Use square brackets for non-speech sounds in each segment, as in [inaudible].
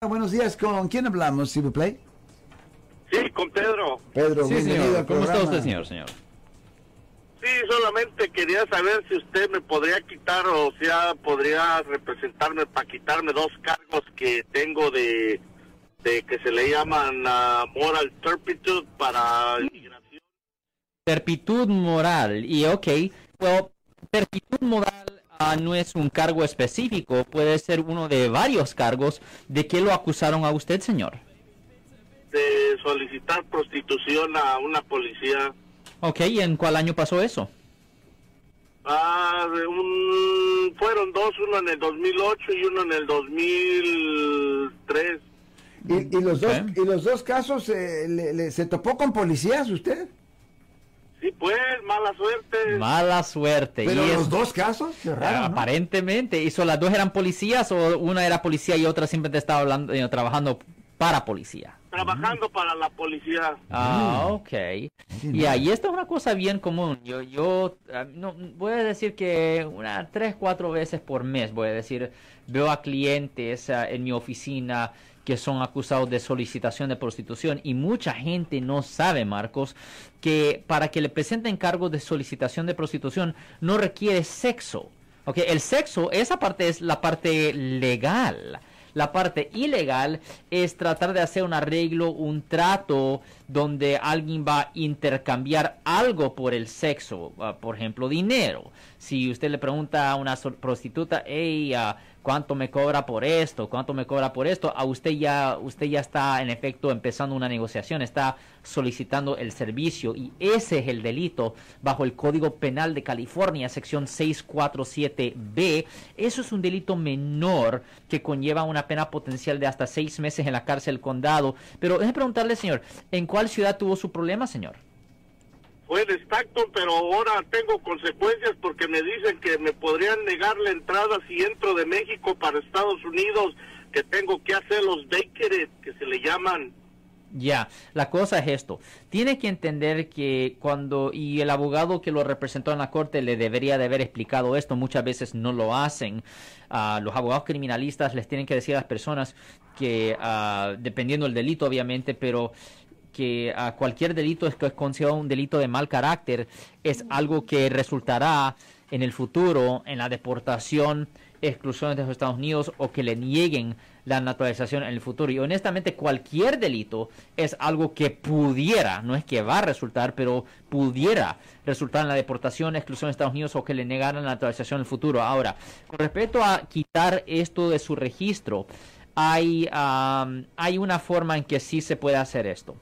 Buenos días, ¿con quién hablamos, si play? Sí, con Pedro. Pedro, Sí, bienvenido señor. ¿Cómo está usted, señor? Señor. Sí, solamente quería saber si usted me podría quitar o sea, podría representarme para quitarme dos cargos que tengo de, de que se le llaman ah, moral turpitude para inmigración. Perpitud moral. Y ok, well, perpitud moral no es un cargo específico, puede ser uno de varios cargos. ¿De qué lo acusaron a usted, señor? de solicitar prostitución a una policía. Ok, ¿y en cuál año pasó eso? Ah, de un, fueron dos, uno en el 2008 y uno en el 2003. ¿Y, y los, dos, y los dos casos eh, le- le- se topó con policías usted? Sí, pues, mala suerte. Mala suerte. Pero y los es- dos casos, qué raro, ¿no? Aparentemente. ¿Y so las dos eran policías o una era policía y otra simplemente estaba hablando, eh, trabajando para policía? Trabajando para la policía. Ah, ok. Y ahí esto es una cosa bien común. Yo, yo, ah, no, voy a decir que una, tres, cuatro veces por mes, voy a decir, veo a clientes ah, en mi oficina que son acusados de solicitación de prostitución y mucha gente no sabe, Marcos, que para que le presenten cargos de solicitación de prostitución no requiere sexo. Ok, el sexo, esa parte es la parte legal. La parte ilegal es tratar de hacer un arreglo, un trato donde alguien va a intercambiar algo por el sexo, ah, por ejemplo, dinero. Si usted le pregunta a una prostituta, hey, ah, ¿cuánto me cobra por esto? ¿Cuánto me cobra por esto? A usted ya, usted ya está en efecto empezando una negociación, está solicitando el servicio y ese es el delito bajo el Código Penal de California, sección 647B. Eso es un delito menor que conlleva una pena potencial de hasta seis meses en la cárcel condado. Pero déjeme preguntarle, señor, ¿en cuál ciudad tuvo su problema, señor? Fue en Stockton, pero ahora tengo consecuencias porque me dicen que me podrían negar la entrada si entro de México para Estados Unidos, que tengo que hacer los vacated, que se le llaman. Ya, la cosa es esto. Tiene que entender que cuando, y el abogado que lo representó en la corte le debería de haber explicado esto, muchas veces no lo hacen. Ah, los abogados criminalistas les tienen que decir a las personas que, ah, dependiendo del delito obviamente, pero que a cualquier delito es, es considerado un delito de mal carácter es algo que resultará en el futuro en la deportación, exclusión de los Estados Unidos o que le nieguen la naturalización en el futuro. Y honestamente cualquier delito es algo que pudiera, no es que va a resultar, pero pudiera resultar en la deportación, exclusión de Estados Unidos o que le negaran la naturalización en el futuro. Ahora, con respecto a quitar esto de su registro, hay, am, hay una forma en que sí se puede hacer esto.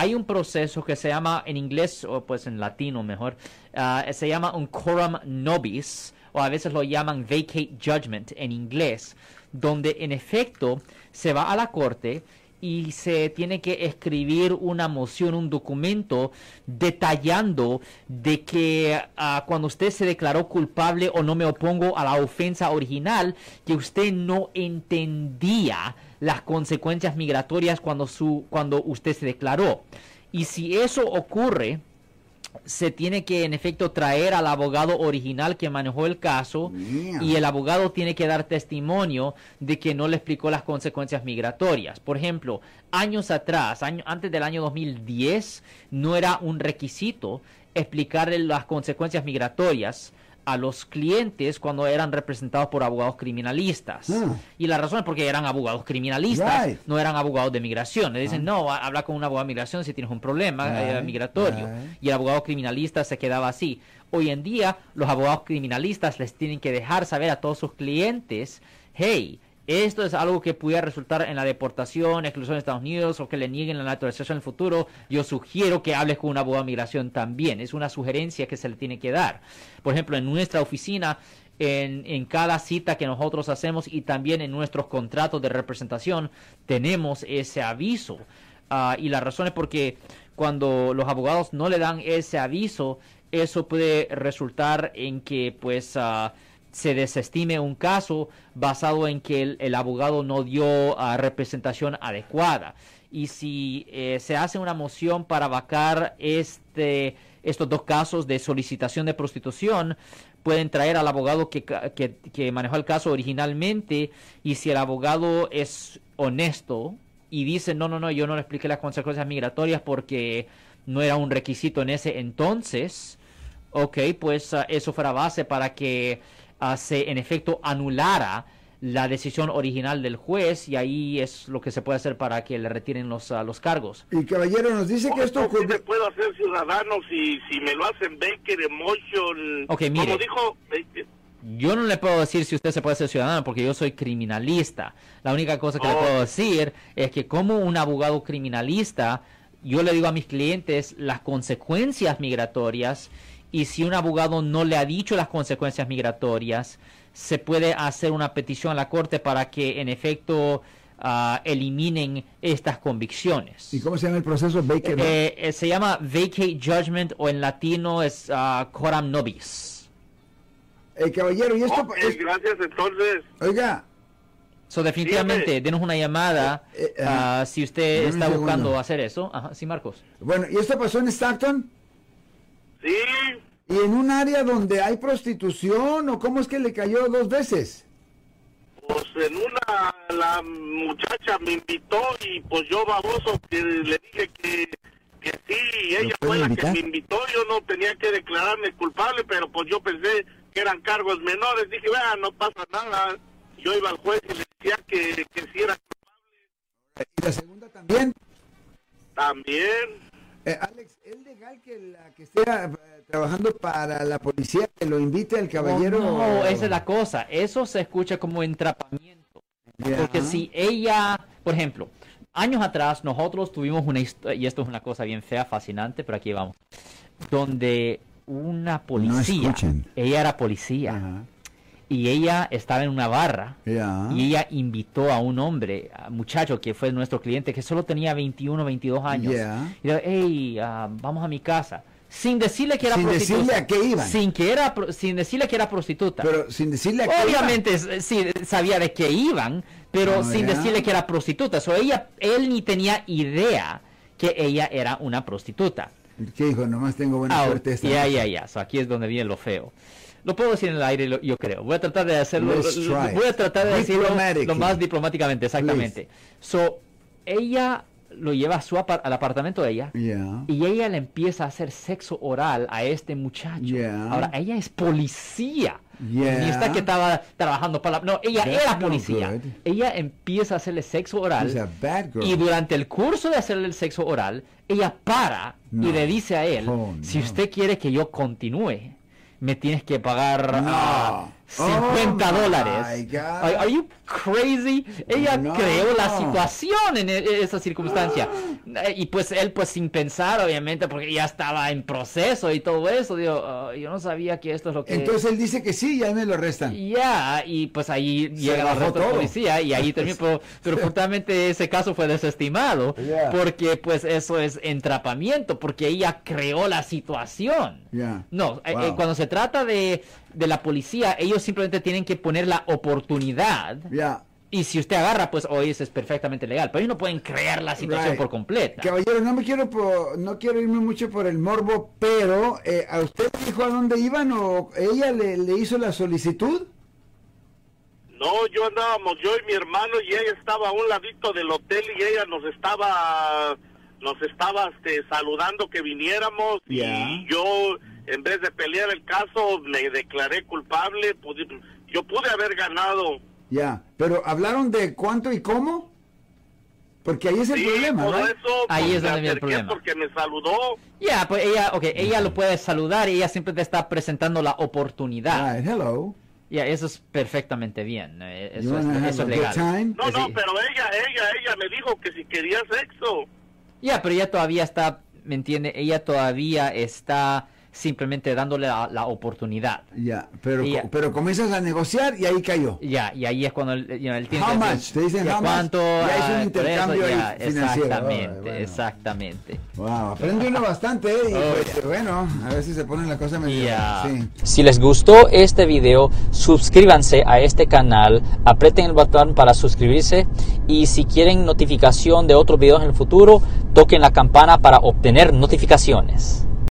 Hay un proceso que se llama en inglés, o pues en latino mejor, ah, se llama un quorum nobis, o a veces lo llaman vacate judgment en inglés, donde en efecto se va a la corte y se tiene que escribir una moción, un documento detallando de que ah, cuando usted se declaró culpable o no me opongo a la ofensa original, que usted no entendía las consecuencias migratorias cuando su cuando usted se declaró. Y si eso ocurre, se tiene que en efecto traer al abogado original que manejó el caso y el abogado tiene que dar testimonio de que no le explicó las consecuencias migratorias. Por ejemplo, años atrás, año- antes del año 2010, no era un requisito explicarle las consecuencias migratorias a los clientes cuando eran representados por abogados criminalistas. Mm. Y la razón es porque eran abogados criminalistas, Right. no eran abogados de migración. Le dicen, no, ha- habla con un abogado de migración si tienes un problema eh, migratorio. right. Y el abogado criminalista se quedaba así. Hoy en día, los abogados criminalistas les tienen que dejar saber a todos sus clientes, hey, esto es algo que pudiera resultar en la deportación, exclusión de Estados Unidos o que le nieguen la naturalización en el futuro. Yo sugiero que hables con un abogado de migración también. Es una sugerencia que se le tiene que dar. Por ejemplo, en nuestra oficina, en, en cada cita que nosotros hacemos y también en nuestros contratos de representación, tenemos ese aviso. Ah, y la razón es porque cuando los abogados no le dan ese aviso, eso puede resultar en que pues ah, se desestime un caso basado en que el, abogado no dio ah, representación adecuada. Y si eh, se hace una moción para vacar este, estos dos casos de solicitación de prostitución, pueden traer al abogado que, que, que manejó el caso originalmente y si el abogado es honesto y dice, no, no, no, yo no le expliqué las consecuencias migratorias porque no era un requisito en ese entonces, ok, pues ah, eso fuera base para que ah, se en efecto anulara la decisión original del juez y ahí es lo que se puede hacer para que le retiren los, ah, los cargos. Y caballero, nos dice que esto ¿Cómo sí me ocurrió. puedo hacer ciudadano si, si me lo hacen Baker Emotion? Ok, mire. Como dijo, eh, Yo no le puedo decir si usted se puede ser ciudadano porque yo soy criminalista. La única cosa que le puedo decir es que como un abogado criminalista, yo le digo a mis clientes las consecuencias migratorias y si un abogado no le ha dicho las consecuencias migratorias, se puede hacer una petición a la corte para que en efecto ah, eliminen estas convicciones. ¿Y cómo se llama el proceso Baker? Eh, eh, se llama vacate judgment o en latino es ah, coram nobis. Eh, caballero, y esto. ok, es- gracias entonces. oiga, So, definitivamente, Dígame. denos una llamada Eh, eh, ah, si usted está segundo. buscando hacer eso. Ajá, sí, Marcos. bueno, ¿y esto pasó en Stockton? Sí, ¿Y en un área donde hay prostitución o cómo es que le cayó dos veces? pues en una, la muchacha me invitó y pues yo baboso que le dije que, que sí, ella fue la invitar? que me invitó, yo no tenía que declararme culpable, pero pues yo pensé que eran cargos menores, dije, vea, no pasa nada. Yo iba al juez y le decía que, que sí era ¿Y la segunda también? también. Eh, Alex, ¿es legal que la que esté eh, trabajando para la policía que lo invite al caballero? Oh, No, esa es la cosa. Eso se escucha como entrapamiento. Porque si ella, por ejemplo, años atrás nosotros tuvimos una historia, y esto es una cosa bien fea, fascinante, pero aquí vamos, donde una policía, ella era policía. Y ella estaba en una barra, y ella invitó a un hombre, a un muchacho que fue nuestro cliente, que solo tenía 21, 22 años, y dijo, hey, ah, vamos a mi casa. Sin decirle que era Sin prostituta. decirle a qué iban. Sin, que era, sin decirle que era prostituta. Pero sin decirle a qué Obviamente sí sabía de qué iban, pero Oh, sin decirle que era prostituta. So, ella, él ni tenía idea que ella era una prostituta. ¿Qué dijo? Nomás tengo buena suerte esta ya, ya, ya. So, aquí es donde viene lo feo. Lo puedo decir en el aire, lo- yo creo. Voy a tratar de hacerlo. Lo-. Voy a tratar de decirlo lo más diplomáticamente, exactamente. So, ella lo lleva a su al apartamento de ella. Ya. Y ella le empieza a hacer sexo oral a este muchacho. Yeah. Ahora, ella es policía. Yeah. Ni está que estaba trabajando para la... No, ella That's era policía. Ella empieza a hacerle sexo oral. Y durante el curso de hacerle el sexo oral, ella para No. y le dice a él, Oh, si usted quiere que yo continúe, me tienes que pagar No. ah, 50 Oh, dólares. Are, are you crazy? Ella No. creó la situación en, e- esa circunstancia. Eh, [gasps] Y pues él pues sin pensar, obviamente, porque ya estaba en proceso y todo eso, digo, "Ah, yo no sabía que esto es lo que... Entonces él dice que sí y ahí me lo arrestan. Ya, y pues ahí llega la otra policía y ahí [laughs] terminó, pero, pero afortunadamente ese caso fue desestimado Ya. porque pues eso es entrapamiento, porque ella creó la situación. Ya. No, eh, Wow. eh, cuando se trata de, de la policía, ellos simplemente tienen que poner la oportunidad Ya. y si usted agarra, pues hoy eso es perfectamente legal, pero ellos no pueden crear la situación Right. por completa. Caballero, no me quiero no quiero irme mucho por el morbo, pero eh, ¿a usted le dijo a dónde iban o ella le, le hizo la solicitud? No, yo andábamos, yo y mi hermano, y ella estaba a un ladito del hotel y ella nos estaba, nos estaba este, saludando que viniéramos y yo, en vez de pelear el caso, me declaré culpable, pude- yo pude haber ganado. Ya, pero ¿hablaron de cuánto y cómo? Porque ahí es el Sí, problema, por ¿no? eso Ahí pues, es donde viene el problema. porque me saludó. Ya, pues ella, okay, ella lo puede saludar y ella siempre te está presentando la oportunidad. Right, hello. Ya, eso es perfectamente bien. eh, Eso es, eso es legal. No, no, pero ella, ella, ella me dijo que si quería sexo. Ya, pero ella todavía está, ¿me entiende? Ella todavía está simplemente dándole la, la oportunidad. Ya, pero, Y- pero comienzas a negociar y ahí cayó. Ya, y ahí es cuando el, you know, el tiene How much? Te dicen how much, ¿Cuánto? ya es un Ah, intercambio ya, financiero. Exactamente, bueno. exactamente. Wow, aprende uno bastante, ¿eh? Y Oh, pues, bueno, a ver si se ponen la cosa medio... Ya. Sí. Si les gustó este video, suscríbanse a este canal, aprieten el botón para suscribirse y si quieren notificación de otros videos en el futuro, toquen la campana para obtener notificaciones.